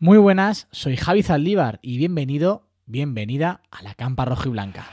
Muy buenas, soy Javi Zaldívar y bienvenido, bienvenida a la Campa Roja y Blanca.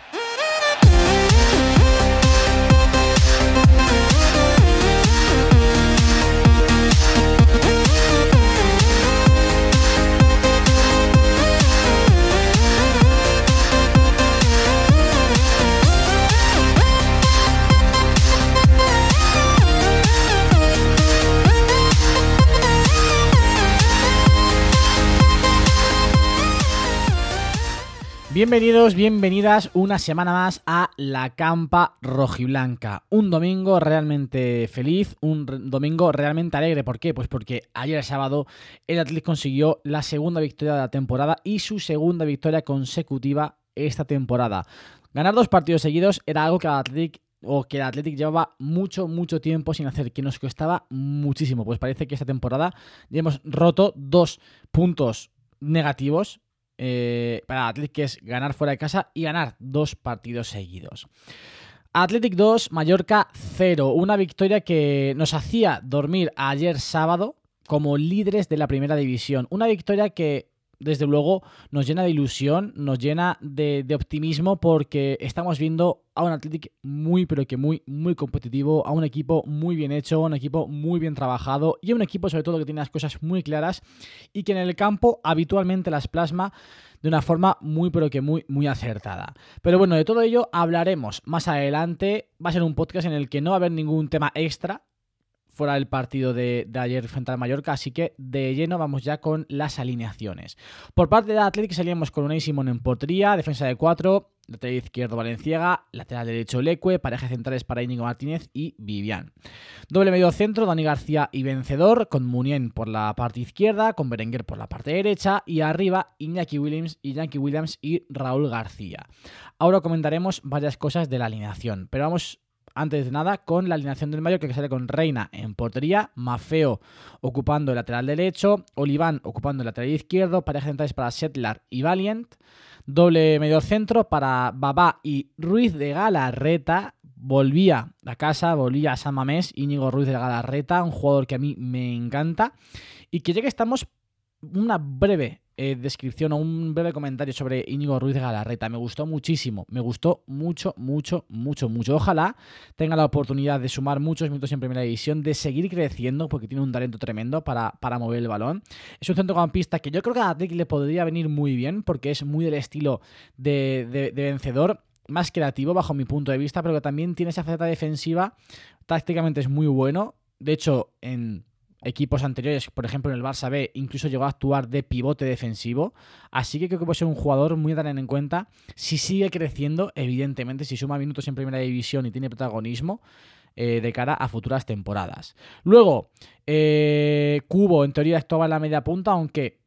Bienvenidos, bienvenidas una semana más a la Campa Rojiblanca. Un domingo realmente feliz, un domingo realmente alegre. ¿Por qué? Pues porque ayer sábado el Atlético consiguió la segunda victoria de la temporada y su segunda victoria consecutiva esta temporada. Ganar dos partidos seguidos era algo que el Atlético o que el Athletic llevaba mucho, mucho tiempo sin hacer, que nos costaba muchísimo. Pues parece que esta temporada ya hemos roto dos puntos negativos eh, para Athletic, que es ganar fuera de casa y ganar dos partidos seguidos. Athletic 2, Mallorca 0. Una victoria que nos hacía dormir ayer sábado como líderes de la primera división. Una victoria que desde luego nos llena de ilusión, nos llena de, optimismo porque estamos viendo a un Athletic muy pero que muy muy competitivo, a un equipo muy bien hecho, a un equipo muy bien trabajado y a un equipo sobre todo que tiene las cosas muy claras y que en el campo habitualmente las plasma de una forma muy pero que muy muy acertada. Pero bueno, de todo ello hablaremos más adelante, va a ser un podcast en el que no va a haber ningún tema extra, fuera del partido de, ayer frente al Mallorca, así que de lleno vamos ya con las alineaciones. Por parte de Atlético salíamos con Unai Simón en portería, defensa de 4, lateral izquierdo Valenciaga, lateral derecho Leque, parejas centrales para Íñigo Martínez y Vivian. Doble medio centro, Dani García y Vencedor, con Munien por la parte izquierda, con Berenguer por la parte derecha y arriba Iñaki Williams Yankee Williams y Raúl García. Ahora comentaremos varias cosas de la alineación, pero vamos antes de nada con la alineación del Mallorca que sale con Reina en portería, Mafeo ocupando el lateral derecho, Oliván ocupando el lateral izquierdo, parejas centrales para Settler y Valiant, doble medio centro para Babá y Ruiz de Galarreta, volvía a casa, volvía a San Mamés, Íñigo Ruiz de Galarreta, un jugador que a mí me encanta y que ya que estamos una breve eh, descripción o un breve comentario sobre Íñigo Ruiz de Galarreta. Me gustó muchísimo, me gustó mucho, mucho, mucho, mucho. Ojalá tenga la oportunidad de sumar muchos minutos en primera división, de seguir creciendo, porque tiene un talento tremendo para, para mover el balón. Es un centrocampista que yo creo que a Athletic le podría venir muy bien, porque es muy del estilo de, de vencedor más creativo bajo mi punto de vista, pero que también tiene esa faceta defensiva, tácticamente es muy bueno. De hecho, en equipos anteriores, por ejemplo en el Barça B, incluso llegó a actuar de pivote defensivo. Así que creo que puede ser un jugador muy a tener en cuenta. Si sigue creciendo, evidentemente, si suma minutos en primera división y tiene protagonismo. Eh, de cara a futuras temporadas. Luego, eh, Cubo en teoría actuaba en la media punta, aunque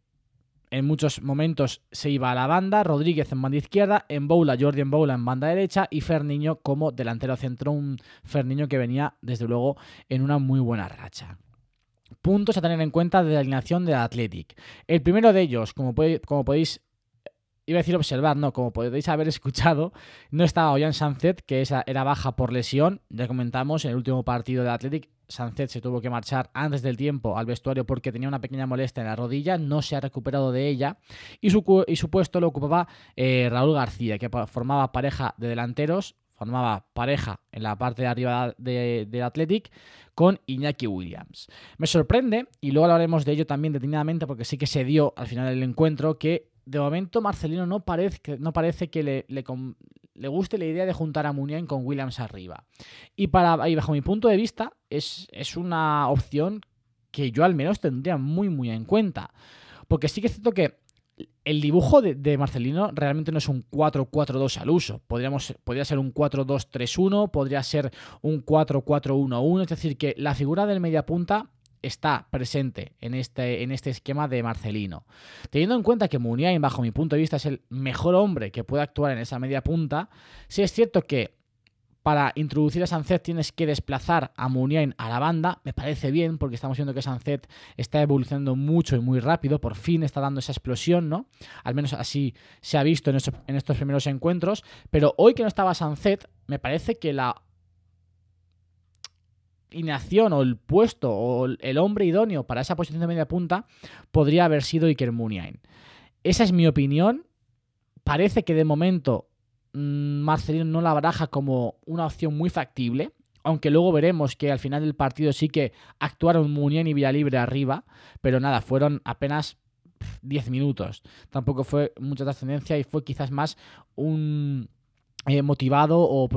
en muchos momentos se iba a la banda, Rodríguez en banda izquierda, en Boula, Jordi en Boula en banda derecha y Ferniño como delantero centro, un Ferniño que venía desde luego en una muy buena racha puntos a tener en cuenta de la alineación de Athletic. El primero de ellos, como, podéis iba a decir observar, no, como podéis haber escuchado, no estaba Ollán Sanzet, que esa era baja por lesión. Ya comentamos en el último partido de Athletic, Sanzet se tuvo que marchar antes del tiempo al vestuario porque tenía una pequeña molestia en la rodilla, no se ha recuperado de ella. Y su, y su puesto lo ocupaba eh, Raúl García, que formaba pareja de delanteros formaba pareja en la parte de arriba del de, Athletic con Iñaki Williams. Me sorprende, y luego hablaremos de ello también detenidamente porque sí que se dio al final del encuentro, que de momento Marcelino no parece, no parece que le, le, guste la idea de juntar a Muniain con Williams arriba. Y, para, y bajo mi punto de vista es, es una opción que yo al menos tendría muy muy en cuenta. Porque sí que es cierto que el dibujo de, Marcelino realmente no es un 4-4-2 al uso. Podríamos, podría ser un 4-2-3-1, podría ser un 4-4-1-1. Es decir, que la figura del mediapunta está presente en este, en este esquema de Marcelino. Teniendo en cuenta que Muniain, bajo mi punto de vista, es el mejor hombre que puede actuar en esa media punta, sí es cierto que para introducir a Sanzet tienes que desplazar a Muniain a la banda. Me parece bien porque estamos viendo que Sanzet está evolucionando mucho y muy rápido. Por fin está dando esa explosión, ¿no? Al menos así se ha visto en, estos, primeros encuentros. Pero hoy que no estaba Sanzet, me parece que la inacción o el puesto o el hombre idóneo para esa posición de media punta podría haber sido Iker Muniain. Esa es mi opinión. Parece que de momento Marcelino no la baraja como una opción muy factible. Aunque luego veremos que al final del partido sí que actuaron Muniain y Villalibre arriba. Pero nada, fueron apenas 10 minutos. Tampoco fue mucha trascendencia y fue quizás más un eh, motivado o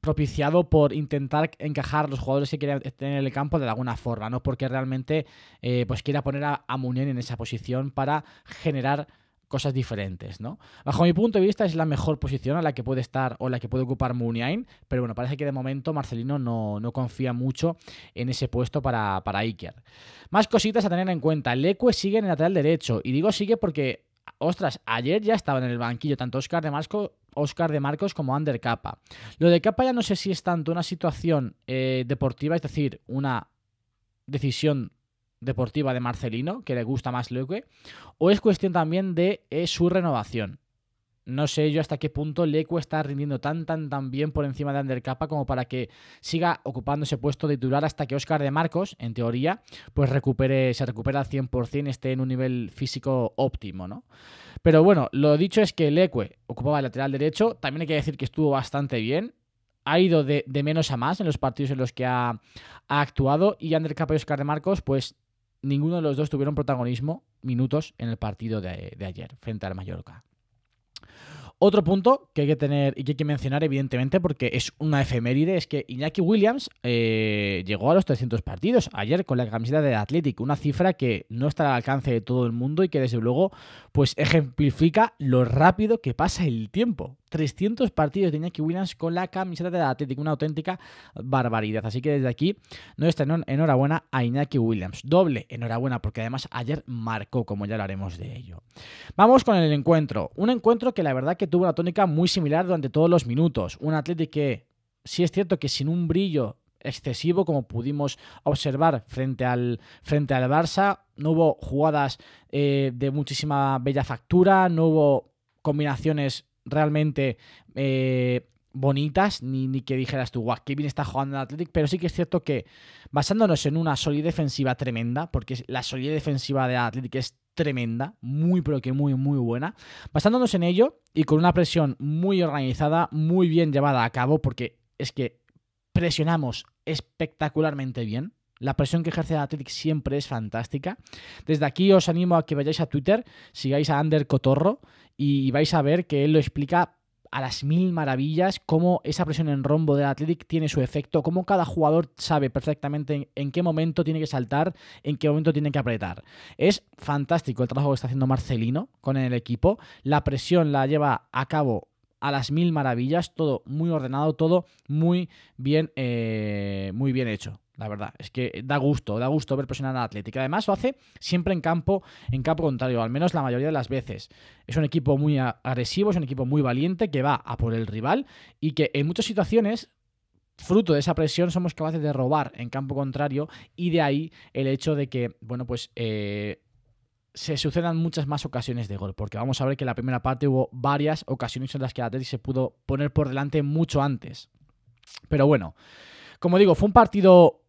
propiciado por intentar encajar los jugadores que querían tener en el campo de alguna forma, no porque realmente eh, pues quiera poner a, a en esa posición para generar cosas diferentes, ¿no? Bajo mi punto de vista es la mejor posición a la que puede estar o la que puede ocupar Muniain, pero bueno, parece que de momento Marcelino no, confía mucho en ese puesto para, para Iker. Más cositas a tener en cuenta. Leque sigue en el lateral derecho, y digo sigue porque, ostras, ayer ya estaba en el banquillo tanto Oscar de Marco Oscar de Marcos como Ander Capa. Lo de Capa ya no sé si es tanto una situación eh, deportiva, es decir, una decisión deportiva de Marcelino, que le gusta más Leque, o es cuestión también de eh, su renovación. No sé yo hasta qué punto Leque está rindiendo tan, tan, tan bien por encima de Ander Capa como para que siga ocupando ese puesto de titular hasta que Oscar de Marcos, en teoría, pues recupere, se recupera al 100%, esté en un nivel físico óptimo, ¿no? Pero bueno, lo dicho es que Leque ocupaba el lateral derecho, también hay que decir que estuvo bastante bien, ha ido de, menos a más en los partidos en los que ha, actuado y Ander Capa y Oscar de Marcos, pues ninguno de los dos tuvieron protagonismo minutos en el partido de, de ayer frente al Mallorca. Otro punto que hay que tener y que hay que mencionar, evidentemente, porque es una efeméride, es que Iñaki Williams eh, llegó a los 300 partidos ayer con la camiseta de Athletic, una cifra que no está al alcance de todo el mundo y que desde luego pues ejemplifica lo rápido que pasa el tiempo. 300 partidos de Iñaki Williams con la camiseta de Athletic, una auténtica barbaridad. Así que desde aquí, nuestra enhorabuena a Iñaki Williams. Doble enhorabuena porque además ayer marcó, como ya hablaremos de ello. Vamos con el encuentro. Un encuentro que la verdad que tuvo una tónica muy similar durante todos los minutos. Un Athletic que, sí es cierto que sin un brillo excesivo como pudimos observar frente al, frente al Barça. No hubo jugadas eh, de muchísima bella factura, no hubo combinaciones realmente eh, bonitas, ni, ni, que dijeras tú, guau, qué está jugando el Athletic, pero sí que es cierto que basándonos en una solidez defensiva tremenda, porque la solidez defensiva de Athletic es tremenda, muy pero que muy muy buena, basándonos en ello y con una presión muy organizada, muy bien llevada a cabo, porque es que presionamos espectacularmente bien, la presión que ejerce Athletic siempre es fantástica. Desde aquí os animo a que vayáis a Twitter, sigáis a Ander Cotorro y vais a ver que él lo explica a las mil maravillas cómo esa presión en rombo del Athletic tiene su efecto, cómo cada jugador sabe perfectamente en, qué momento tiene que saltar, en qué momento tiene que apretar. Es fantástico el trabajo que está haciendo Marcelino con el equipo. La presión la lleva a cabo a las mil maravillas, todo muy ordenado, todo muy bien, eh, muy bien hecho. La verdad, es que da gusto, da gusto ver presionar a Atlético. Además, lo hace siempre en campo, en campo contrario, al menos la mayoría de las veces. Es un equipo muy agresivo, es un equipo muy valiente que va a por el rival y que en muchas situaciones fruto de esa presión somos capaces de robar en campo contrario y de ahí el hecho de que, bueno, pues eh, se sucedan muchas más ocasiones de gol, porque vamos a ver que en la primera parte hubo varias ocasiones en las que Atlético se pudo poner por delante mucho antes. Pero bueno, como digo, fue un partido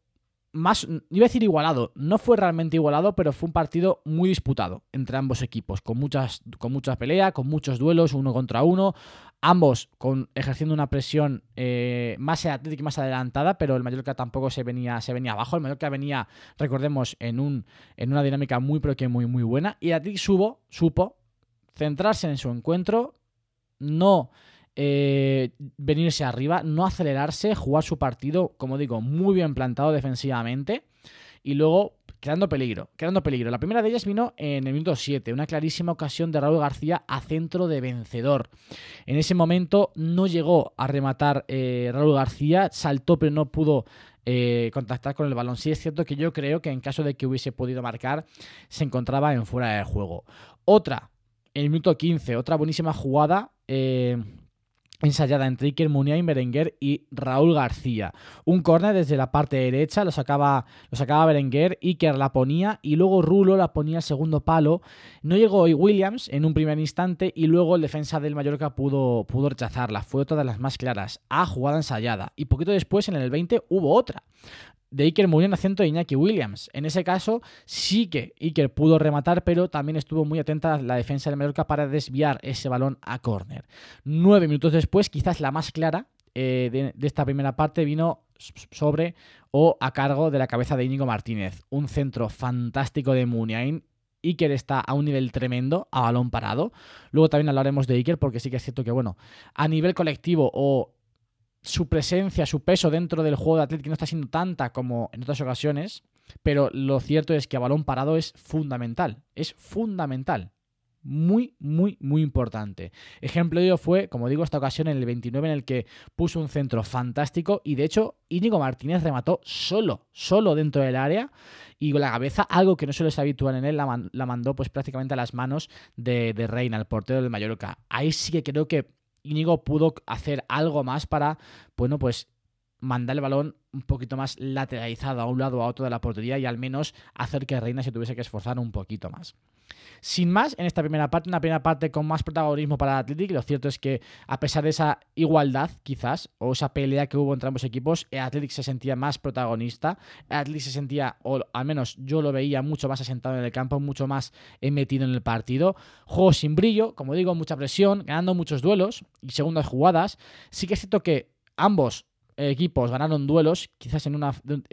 más, iba a decir igualado, no fue realmente igualado, pero fue un partido muy disputado entre ambos equipos, con muchas, con muchas peleas, con muchos duelos uno contra uno, ambos con, ejerciendo una presión eh, más atlética y más adelantada, pero el Mallorca tampoco se venía, se venía abajo, el Mallorca venía, recordemos, en, un, en una dinámica muy, pero que muy, muy buena, y Atlético supo, supo centrarse en su encuentro, no eh, venirse arriba, no acelerarse, jugar su partido, como digo, muy bien plantado defensivamente y luego creando peligro, creando peligro. La primera de ellas vino en el minuto 7, una clarísima ocasión de Raúl García a centro de vencedor. En ese momento no llegó a rematar eh, Raúl García, saltó pero no pudo eh, contactar con el balón. Sí es cierto que yo creo que en caso de que hubiese podido marcar, se encontraba en fuera de juego. Otra, en el minuto 15, otra buenísima jugada ensayada entre Iker Muniain, Berenguer y Raúl García. Un córner desde la parte derecha, lo sacaba, lo sacaba Berenguer, Iker la ponía y luego Rulo la ponía al segundo palo. No llegó Williams en un primer instante y luego el defensa del Mallorca pudo, pudo rechazarla. Fue otra de las más claras. A jugada ensayada. Y poquito después, en el 20, hubo otra. De Iker Muniain a centro de Iñaki Williams. En ese caso sí que Iker pudo rematar, pero también estuvo muy atenta la defensa del Mallorca para desviar ese balón a córner. Nueve minutos después, quizás la más clara eh, de, esta primera parte, vino sobre o a cargo de la cabeza de Íñigo Martínez. Un centro fantástico de Muniain. Iker está a un nivel tremendo, a balón parado. Luego también hablaremos de Iker, porque sí que es cierto que, bueno, a nivel colectivo o su presencia, su peso dentro del juego de Atlético no está siendo tanta como en otras ocasiones, pero lo cierto es que a balón parado es fundamental, es fundamental. Muy, muy, muy importante. Ejemplo de ello fue, como digo, esta ocasión en el 29 en el que puso un centro fantástico y de hecho Íñigo Martínez remató solo, solo dentro del área y con la cabeza, algo que no suele ser habitual en él, la, mandó pues prácticamente a las manos de, de Reina, el portero del Mallorca. Ahí sí que creo que Íñigo pudo hacer algo más para, bueno, pues mandar el balón un poquito más lateralizado a un lado o a otro de la portería y al menos hacer que Reina se tuviese que esforzar un poquito más. Sin más, en esta primera parte, una primera parte con más protagonismo para el Athletic, lo cierto es que a pesar de esa igualdad, quizás, o esa pelea que hubo entre ambos equipos, el Athletic se sentía más protagonista, Athletic se sentía, o al menos yo lo veía mucho más asentado en el campo, mucho más metido en el partido, juego sin brillo, como digo, mucha presión, ganando muchos duelos y segundas jugadas, sí que es cierto que ambos equipos ganaron duelos, quizás en,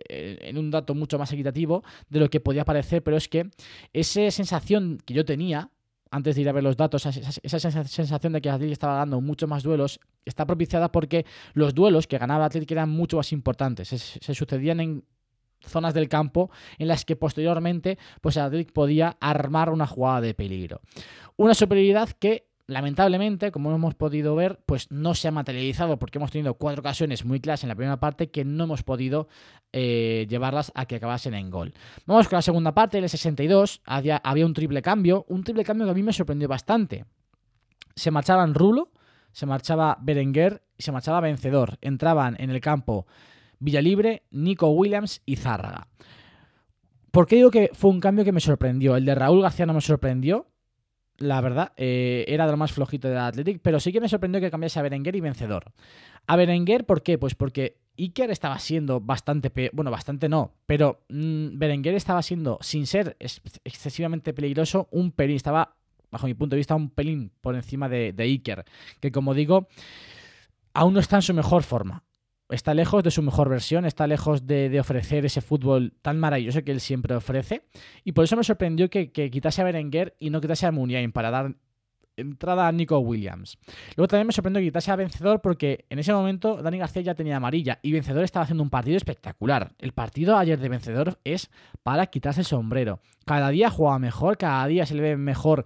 eh, en un dato mucho más equitativo de lo que podía parecer, pero es que esa sensación que yo tenía antes de ir a ver los datos, esa, sensación de que Atlético estaba ganando mucho más duelos, está propiciada porque los duelos que ganaba Atlético eran mucho más importantes. Se, sucedían en zonas del campo en las que posteriormente pues Atlético podía armar una jugada de peligro. Una superioridad que lamentablemente, como hemos podido ver, pues no se ha materializado porque hemos tenido cuatro ocasiones muy claras en la primera parte que no hemos podido eh, llevarlas a que acabasen en gol. Vamos con la segunda parte, el 62, había, había un triple cambio, un triple cambio que a mí me sorprendió bastante. Se marchaban Rulo, se marchaba Berenguer y se marchaba Vencedor. Entraban en el campo Villalibre, Nico Williams y Zárraga. ¿Por qué digo que fue un cambio que me sorprendió? El de Raúl García no me sorprendió, la verdad, eh, era de lo más flojito de Athletic, pero sí que me sorprendió que cambiase a Berenguer y Vencedor. A Berenguer, ¿por qué? Pues porque Iker estaba siendo bastante, bueno, bastante no, pero mm, Berenguer estaba siendo, sin ser excesivamente peligroso, un pelín, estaba, bajo mi punto de vista, un pelín por encima de, de Iker, que como digo, aún no está en su mejor forma está lejos de su mejor versión, está lejos de, ofrecer ese fútbol tan maravilloso que él siempre ofrece. Y por eso me sorprendió que, quitase a Berenguer y no quitase a Muniain para dar entrada a Nico Williams. Luego también me sorprendió que quitase a Vencedor porque en ese momento Dani García ya tenía amarilla y Vencedor estaba haciendo un partido espectacular. El partido ayer de Vencedor es para quitarse el sombrero. Cada día juega mejor, cada día se le ve mejor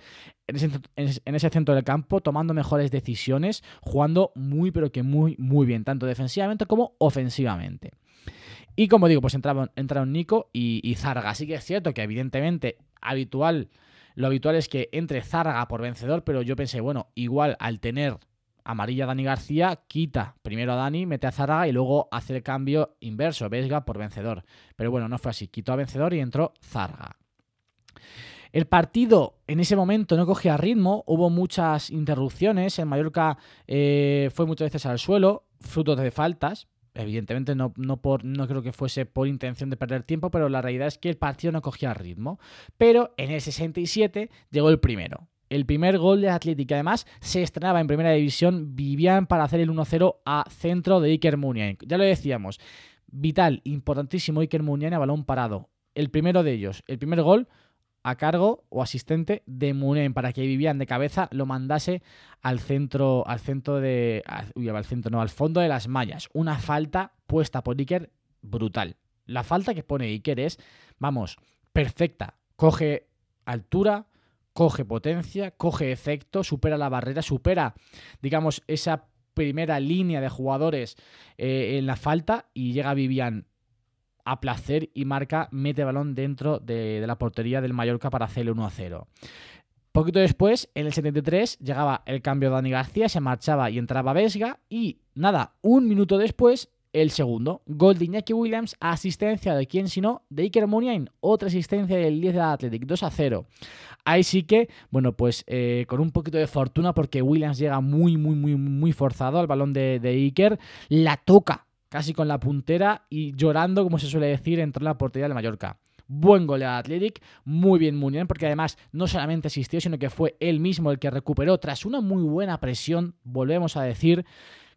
en ese, centro del campo, tomando mejores decisiones, jugando muy, pero que muy, muy bien, tanto defensivamente como ofensivamente. Y como digo, pues entraron, Nico y, y Zarga. Así que es cierto que evidentemente habitual, lo habitual es que entre Zarga por vencedor, pero yo pensé, bueno, igual al tener amarilla Dani García, quita primero a Dani, mete a Zarga y luego hace el cambio inverso, Vesga por vencedor. Pero bueno, no fue así, quitó a vencedor y entró Zarga. El partido en ese momento no cogía ritmo, hubo muchas interrupciones, en Mallorca eh, fue muchas veces al suelo, fruto de faltas. Evidentemente no, no, por, no creo que fuese por intención de perder tiempo, pero la realidad es que el partido no cogía ritmo. Pero en el 67 llegó el primero. El primer gol de Atlético, además, se estrenaba en primera división. Vivían para hacer el 1-0 a centro de Iker Muniain. Ya lo decíamos, vital, importantísimo Iker Muniain a balón parado. El primero de ellos, el primer gol a cargo o asistente de Munen para que Vivian de cabeza lo mandase al centro, al centro de. Uy, al centro, no, al fondo de las mallas. Una falta puesta por Iker brutal. La falta que pone Iker es, vamos, perfecta. Coge altura, coge potencia, coge efecto, supera la barrera, supera, digamos, esa primera línea de jugadores eh, en la falta y llega Vivian a placer y marca mete balón dentro de, la portería del Mallorca para hacerle 1 a 0. Poquito después, en el 73, llegaba el cambio de Dani García, se marchaba y entraba Vesga. Y nada, un minuto después, el segundo. Gol de Iñaki Williams, asistencia de quién sino, de Iker Muniain. Otra asistencia del 10 de Athletic, 2 a 0. Ahí sí que, bueno, pues eh, con un poquito de fortuna porque Williams llega muy, muy, muy, muy forzado al balón de, de Iker. La toca casi con la puntera y llorando, como se suele decir, entró en la portería de Mallorca. Buen gol de Athletic, muy bien Munier, porque además no solamente asistió, sino que fue él mismo el que recuperó tras una muy buena presión, volvemos a decir,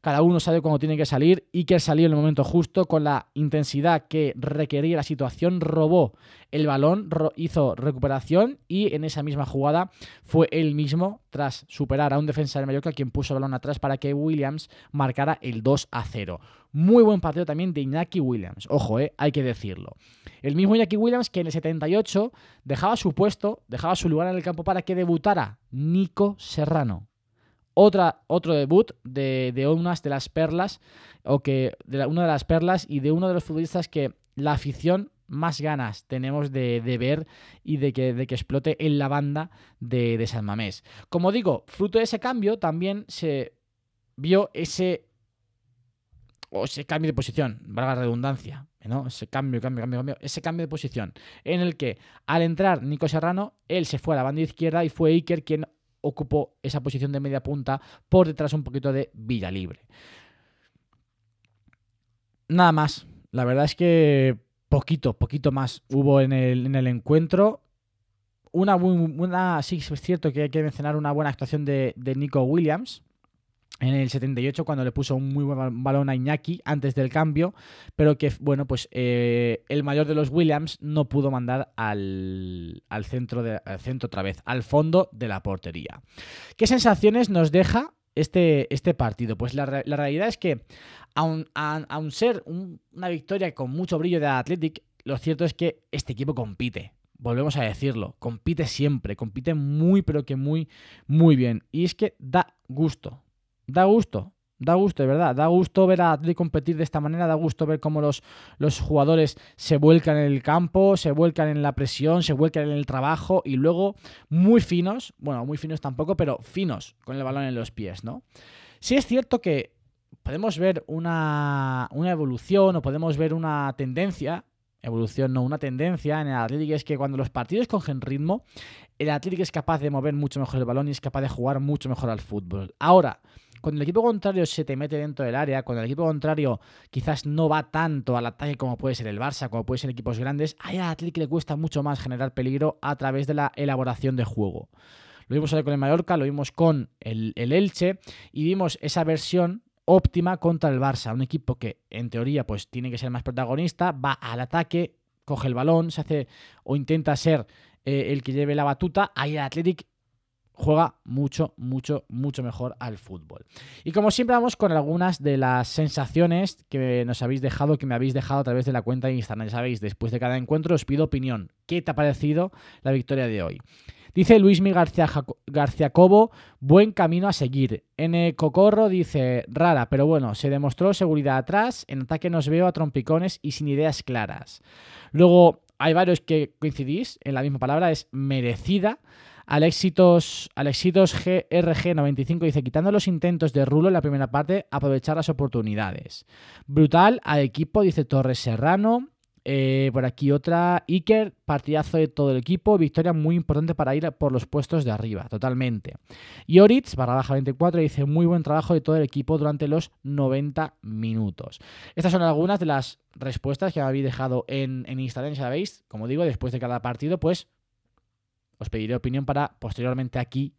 cada uno sabe cuándo tiene que salir que salió en el momento justo con la intensidad que requería la situación, robó el balón, hizo recuperación y en esa misma jugada fue él mismo, tras superar a un defensa de Mallorca, quien puso el balón atrás para que Williams marcara el 2 a 0. Muy buen partido también de Iñaki Williams, ojo, eh, hay que decirlo. El mismo Iñaki Williams que en el 78 dejaba su puesto, dejaba su lugar en el campo para que debutara Nico Serrano otra, otro debut de, de unas de las perlas, o que de una de las perlas y de uno de los futbolistas que la afición más ganas tenemos de, ver y de que, de que, explote en la banda de, de, San Mamés. Como digo, fruto de ese cambio también se vio ese, o ese cambio de posición, valga la redundancia, ¿no? ese cambio, cambio, cambio, cambio, ese cambio de posición en el que al entrar Nico Serrano, él se fue a la banda izquierda y fue Iker quien ocupó esa posición de media punta por detrás un poquito de Villalibre. Nada más. La verdad es que poquito, poquito más hubo en el, en el encuentro. Una, sí, es cierto que hay que mencionar una buena actuación de Nico Williams en el 78 cuando le puso un muy buen balón a Iñaki antes del cambio, pero que, bueno, pues eh, el mayor de los Williams no pudo mandar al, centro, de, al centro otra vez, al fondo de la portería. ¿Qué sensaciones nos deja este, este partido? Pues la, realidad es que, aun, ser una victoria con mucho brillo de Athletic, lo cierto es que este equipo compite volvemos a decirlo, compite siempre, compite muy, pero que muy, muy bien. Y es que da gusto, da gusto. Da gusto, de verdad. Da gusto ver a Atleti competir de esta manera. Da gusto ver cómo los, los jugadores se vuelcan en el campo, se vuelcan en la presión, se vuelcan en el trabajo y luego muy finos, bueno, muy finos tampoco, pero finos con el balón en los pies, ¿no? Sí es cierto que podemos ver una, una evolución o podemos ver una tendencia evolución, no una tendencia en el Atlético es que cuando los partidos cogen ritmo, el Atlético es capaz de mover mucho mejor el balón y es capaz de jugar mucho mejor al fútbol. Ahora, cuando el equipo contrario se te mete dentro del área, cuando el equipo contrario quizás no va tanto al ataque como puede ser el Barça, como puede ser equipos grandes, a al Atlético le cuesta mucho más generar peligro a través de la elaboración de juego. Lo vimos con el Mallorca, lo vimos con el, el Elche y vimos esa versión óptima contra el Barça, un equipo que en teoría pues tiene que ser más protagonista, va al ataque, coge el balón, se hace o intenta ser eh, el que lleve la batuta, ahí el Athletic juega mucho, mucho, mucho mejor al fútbol. Y como siempre vamos con algunas de las sensaciones que nos habéis dejado, que me habéis dejado a través de la cuenta de Instagram. Ya sabéis, después de cada encuentro os pido opinión. ¿Qué te ha parecido la victoria de hoy? Dice Luismi García, García Cobo, buen camino a seguir. N. Cocorro dice, rara, pero bueno, se demostró seguridad atrás, en ataque nos veo a trompicones y sin ideas claras. Luego, hay varios que coincidís en la misma palabra, es merecida. Alexitos, Alexitos GRG95 dice, quitando los intentos de Rulo en la primera parte, aprovechar las oportunidades. Brutal al equipo, dice Torres Serrano. Eh, por aquí otra, Iker, partidazo de todo el equipo, victoria muy importante para ir por los puestos de arriba, totalmente. Y Oritz, barra baja 24, dice muy buen trabajo de todo el equipo durante los 90 minutos. Estas son algunas de las respuestas que habéis dejado en, en Instagram, sabéis, como digo, después de cada partido, pues os pediré opinión para posteriormente aquí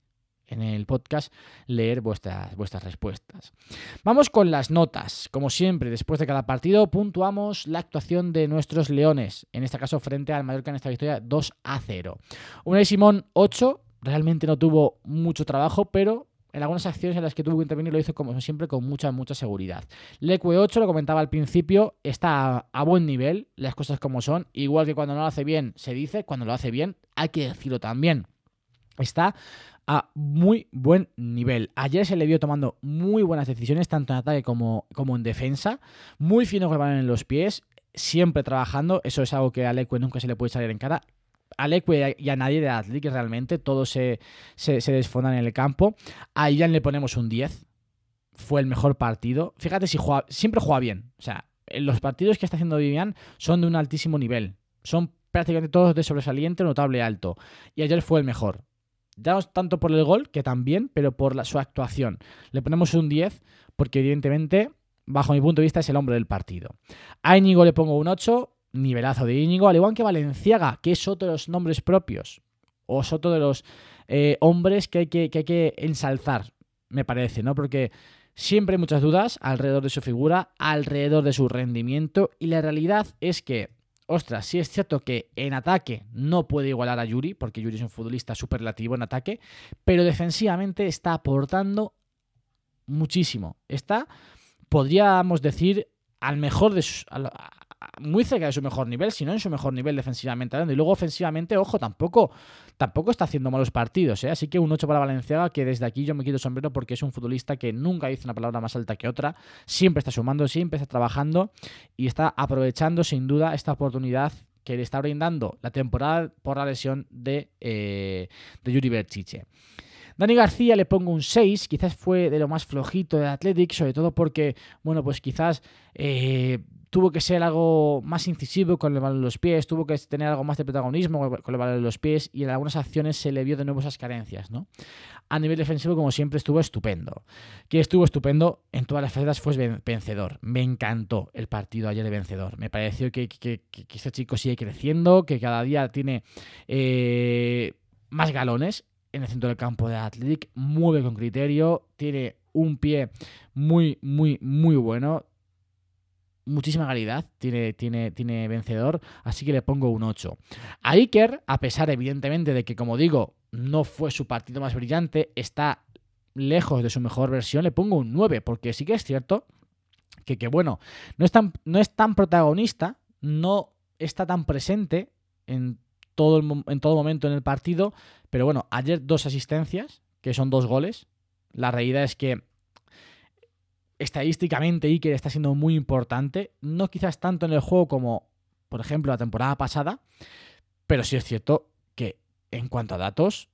en el podcast leer vuestras, vuestras respuestas. Vamos con las notas. Como siempre, después de cada partido puntuamos la actuación de nuestros leones, en este caso frente al Mallorca en esta victoria 2 a 0. de Simón 8, realmente no tuvo mucho trabajo, pero en algunas acciones en las que tuvo que intervenir lo hizo como siempre con mucha, mucha seguridad. Leque 8, lo comentaba al principio, está a, buen nivel, las cosas como son, igual que cuando no lo hace bien se dice, cuando lo hace bien hay que decirlo también. Está a muy buen nivel. Ayer se le vio tomando muy buenas decisiones, tanto en ataque como, como en defensa. Muy fino con el balón en los pies, siempre trabajando. Eso es algo que a Leque nunca se le puede salir en cara. A Leque y a nadie de Atlético realmente, todos se, se, desfondan en el campo. A Ian le ponemos un 10. Fue el mejor partido. Fíjate si juega, siempre juega bien. O sea, los partidos que está haciendo Vivian son de un altísimo nivel. Son prácticamente todos de sobresaliente, notable, alto. Y ayer fue el mejor. Ya no tanto por el gol, que también, pero por su actuación. Le ponemos un 10 porque evidentemente bajo mi punto de vista, es el hombre del partido. A Íñigo le pongo un 8, nivelazo de Íñigo, al igual que Valenciaga, que es otro de los nombres propios, o es otro de los eh, hombres que hay que, que hay que ensalzar, me parece, ¿no? Porque siempre hay muchas dudas alrededor de su figura, alrededor de su rendimiento, y la realidad es que ostras, sí es cierto que en ataque no puede igualar a Yuri, porque Yuri es un futbolista superlativo en ataque, pero defensivamente está aportando muchísimo. Está, podríamos decir, al mejor de su, muy cerca de su mejor nivel, si no en su mejor nivel defensivamente hablando. Y luego ofensivamente, ojo, tampoco, tampoco está haciendo malos partidos. ¿eh? Así que un 8 para Valenciaga, que desde aquí yo me quito sombrero porque es un futbolista que nunca dice una palabra más alta que otra. Siempre está sumando, siempre está trabajando y está aprovechando sin duda esta oportunidad que le está brindando la temporada por la lesión de, eh, de Yuri Berchiche. Dani García le pongo un 6, quizás fue de lo más flojito de Athletic, sobre todo porque, bueno, pues quizás eh, tuvo que ser algo más incisivo con el balón en los pies, tuvo que tener algo más de protagonismo con el balón en los pies y en algunas acciones se le vio de nuevo esas carencias, ¿no? A nivel defensivo, como siempre, estuvo estupendo. Que estuvo estupendo en todas las facetas fue vencedor. Me encantó el partido ayer de vencedor. Me pareció que, este chico sigue creciendo, que cada día tiene eh, más galones en el centro del campo de Athletic, mueve con criterio, tiene un pie muy, muy, muy bueno muchísima calidad, tiene, tiene, tiene vencedor, así que le pongo un 8. A Iker, a pesar evidentemente de que, como digo, no fue su partido más brillante, está lejos de su mejor versión, le pongo un 9, porque sí que es cierto que, que bueno, no es, tan, no es tan protagonista, no está tan presente en todo, en todo momento en el partido, pero bueno, ayer dos asistencias, que son dos goles. La realidad es que estadísticamente Iker está siendo muy importante, no quizás tanto en el juego como, por ejemplo, la temporada pasada, pero sí es cierto que en cuanto a datos,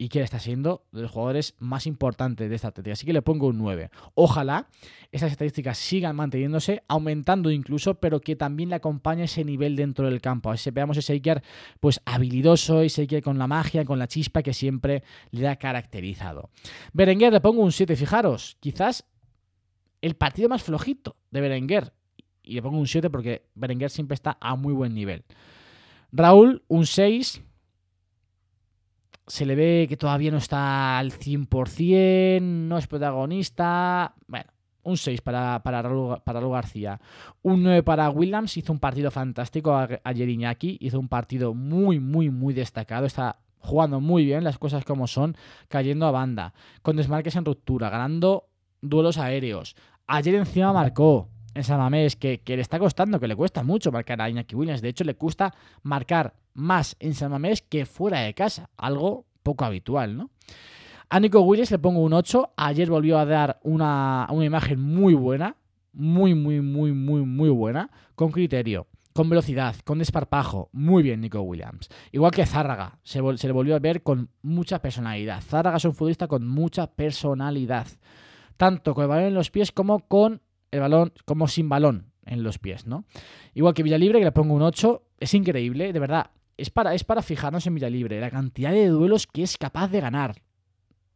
Iker está siendo de los jugadores más importantes de esta estrategia. Así que le pongo un 9. Ojalá esas estadísticas sigan manteniéndose, aumentando incluso, pero que también le acompañe ese nivel dentro del campo. A ver veamos ese Iker pues habilidoso, ese Iker con la magia, con la chispa que siempre le ha caracterizado. Berenguer le pongo un 7, fijaros, quizás el partido más flojito de Berenguer. Y le pongo un 7 porque Berenguer siempre está a muy buen nivel. Raúl, un 6. Se le ve que todavía no está al 100%, no es protagonista. Bueno, un 6 para, para, Raúl, para García. Un 9 para Williams. Hizo un partido fantástico ayer Iñaki. Hizo un partido muy, muy, muy destacado. Está jugando muy bien las cosas como son, cayendo a banda, con desmarques en ruptura, ganando duelos aéreos. Ayer encima marcó en San Mamés, que, le está costando, que le cuesta mucho marcar a Iñaki Williams. De hecho, le cuesta marcar más en San Mamés que fuera de casa. Algo poco habitual, ¿no? A Nico Williams le pongo un 8. Ayer volvió a dar una, una imagen muy buena. Muy, muy, muy, muy, muy buena. Con criterio con velocidad, con desparpajo. Muy bien, Nico Williams. Igual que Zárraga, se, se, le volvió a ver con mucha personalidad. Zárraga es un futbolista con mucha personalidad tanto con el balón en los pies como con el balón, como sin balón en los pies, ¿no? Igual que Villalibre, que le pongo un 8, es increíble, de verdad. Es para, es para fijarnos en Villalibre, la cantidad de duelos que es capaz de ganar,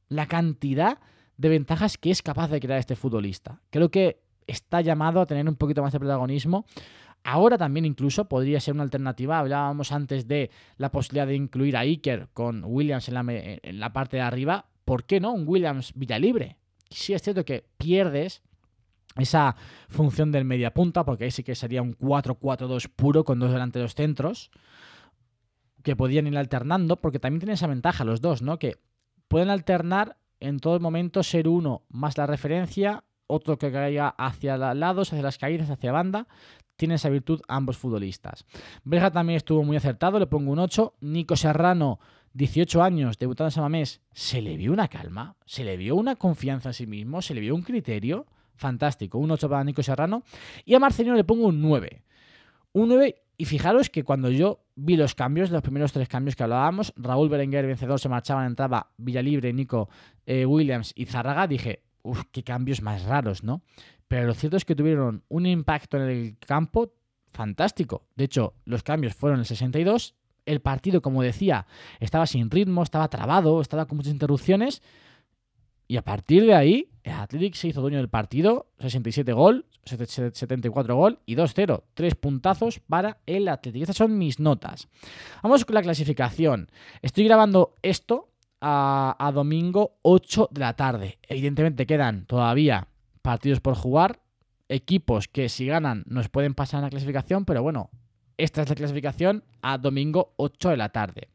la cantidad de ventajas que es capaz de crear este futbolista. Creo que está llamado a tener un poquito más de protagonismo. Ahora también incluso podría ser una alternativa. Hablábamos antes de la posibilidad de incluir a Iker con Williams en la, en la parte de arriba. ¿Por qué no un Williams Villalibre? Sí es cierto que pierdes esa función del media punta, porque ahí sí que sería un 4-4-2 puro con dos delanteros centros, que podían ir alternando, porque también tienen esa ventaja los dos, ¿no? Que pueden alternar en todo momento ser uno más la referencia, otro que caiga hacia lados, hacia las caídas, hacia banda. Tienen esa virtud ambos futbolistas. Breja también estuvo muy acertado, le pongo un 8. Nico Serrano 18 años, debutando en Samamés, se le vio una calma, se le vio una confianza en sí mismo, se le vio un criterio fantástico. Un 8 para Nico Serrano. Y a Marcelino le pongo un 9. Un 9, y fijaros que cuando yo vi los cambios, los primeros tres cambios que hablábamos, Raúl Berenguer, vencedor, se marchaban, entraba Villalibre, Nico eh, Williams y Zárraga, dije, uff, qué cambios más raros, ¿no? Pero lo cierto es que tuvieron un impacto en el campo fantástico. De hecho, los cambios fueron el 62 el partido, como decía, estaba sin ritmo, estaba trabado, estaba con muchas interrupciones. Y a partir de ahí, el Athletic se hizo dueño del partido, 67 gol, 74 gol y 2-0. Tres puntazos para el Athletic. Estas son mis notas. Vamos con la clasificación. Estoy grabando esto a, domingo 8 de la tarde. Evidentemente quedan todavía partidos por jugar, equipos que si ganan nos pueden pasar en la clasificación, pero bueno, esta es la clasificación a domingo 8 de la tarde.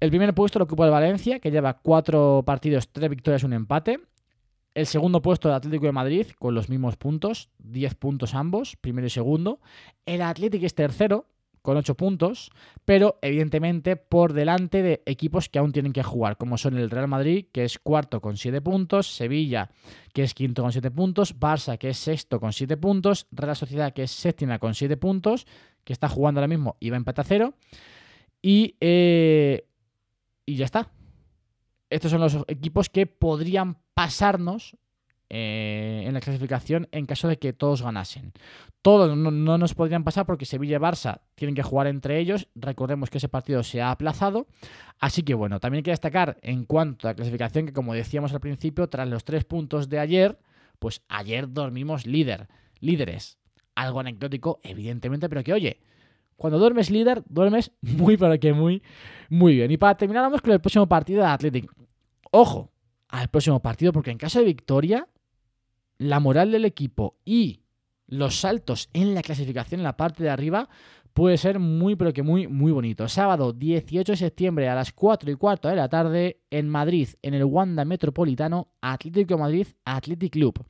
El primer puesto lo ocupa el Valencia, que lleva cuatro partidos, tres victorias, un empate. El segundo puesto el Atlético de Madrid, con los mismos puntos, 10 puntos ambos, primero y segundo. El Atlético es tercero, con 8 puntos, pero evidentemente por delante de equipos que aún tienen que jugar, como son el Real Madrid, que es cuarto con 7 puntos, Sevilla, que es quinto con 7 puntos, Barça, que es sexto con 7 puntos, Real Sociedad, que es séptima con 7 puntos, que está jugando ahora mismo va a empate a cero. Y eh, y ya está. Estos son los equipos que podrían pasarnos eh, en la clasificación en caso de que todos ganasen. Todos no, nos podrían pasar porque Sevilla y Barça tienen que jugar entre ellos. Recordemos que ese partido se ha aplazado. Así que bueno, también hay que destacar en cuanto a la clasificación que como decíamos al principio, tras los tres puntos de ayer, pues ayer dormimos líder, líderes. Algo anecdótico, evidentemente, pero que oye, cuando duermes líder, duermes muy, pero que muy, muy bien. Y para terminar, vamos con el próximo partido de Athletic. Ojo al próximo partido, porque en caso de victoria, la moral del equipo y los saltos en la clasificación en la parte de arriba puede ser muy, pero que muy, muy bonito. Sábado 18 de septiembre a las 4 y cuarto de la tarde en Madrid, en el Wanda Metropolitano, Atlético Madrid, Athletic Club.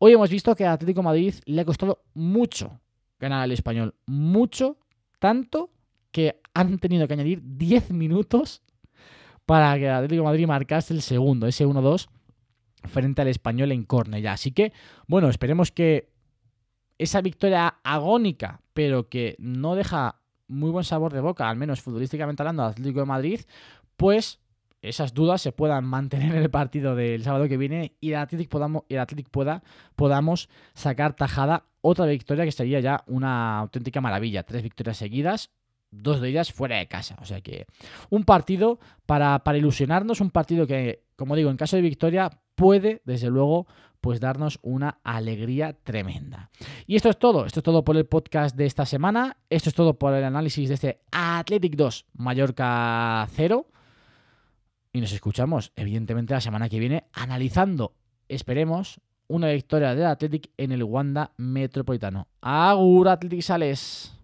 Hoy hemos visto que a Atlético Madrid le ha costado mucho ganar al español. Mucho, tanto que han tenido que añadir 10 minutos para que Atlético Madrid marcase el segundo, ese 1-2, frente al español en ya. Así que, bueno, esperemos que esa victoria agónica, pero que no deja muy buen sabor de boca, al menos futbolísticamente hablando, Atlético de Madrid, pues esas dudas se puedan mantener en el partido del sábado que viene y el Atlético, podamos, el pueda, podamos sacar tajada otra victoria que sería ya una auténtica maravilla. Tres victorias seguidas, dos de ellas fuera de casa. O sea que un partido para, para ilusionarnos, un partido que, como digo, en caso de victoria puede, desde luego, pues darnos una alegría tremenda. Y esto es todo, esto es todo por el podcast de esta semana, esto es todo por el análisis de este Athletic 2 Mallorca 0. Y nos escuchamos, evidentemente, la semana que viene analizando, esperemos, una victoria del Athletic en el Wanda Metropolitano. Agur Athletic Sales.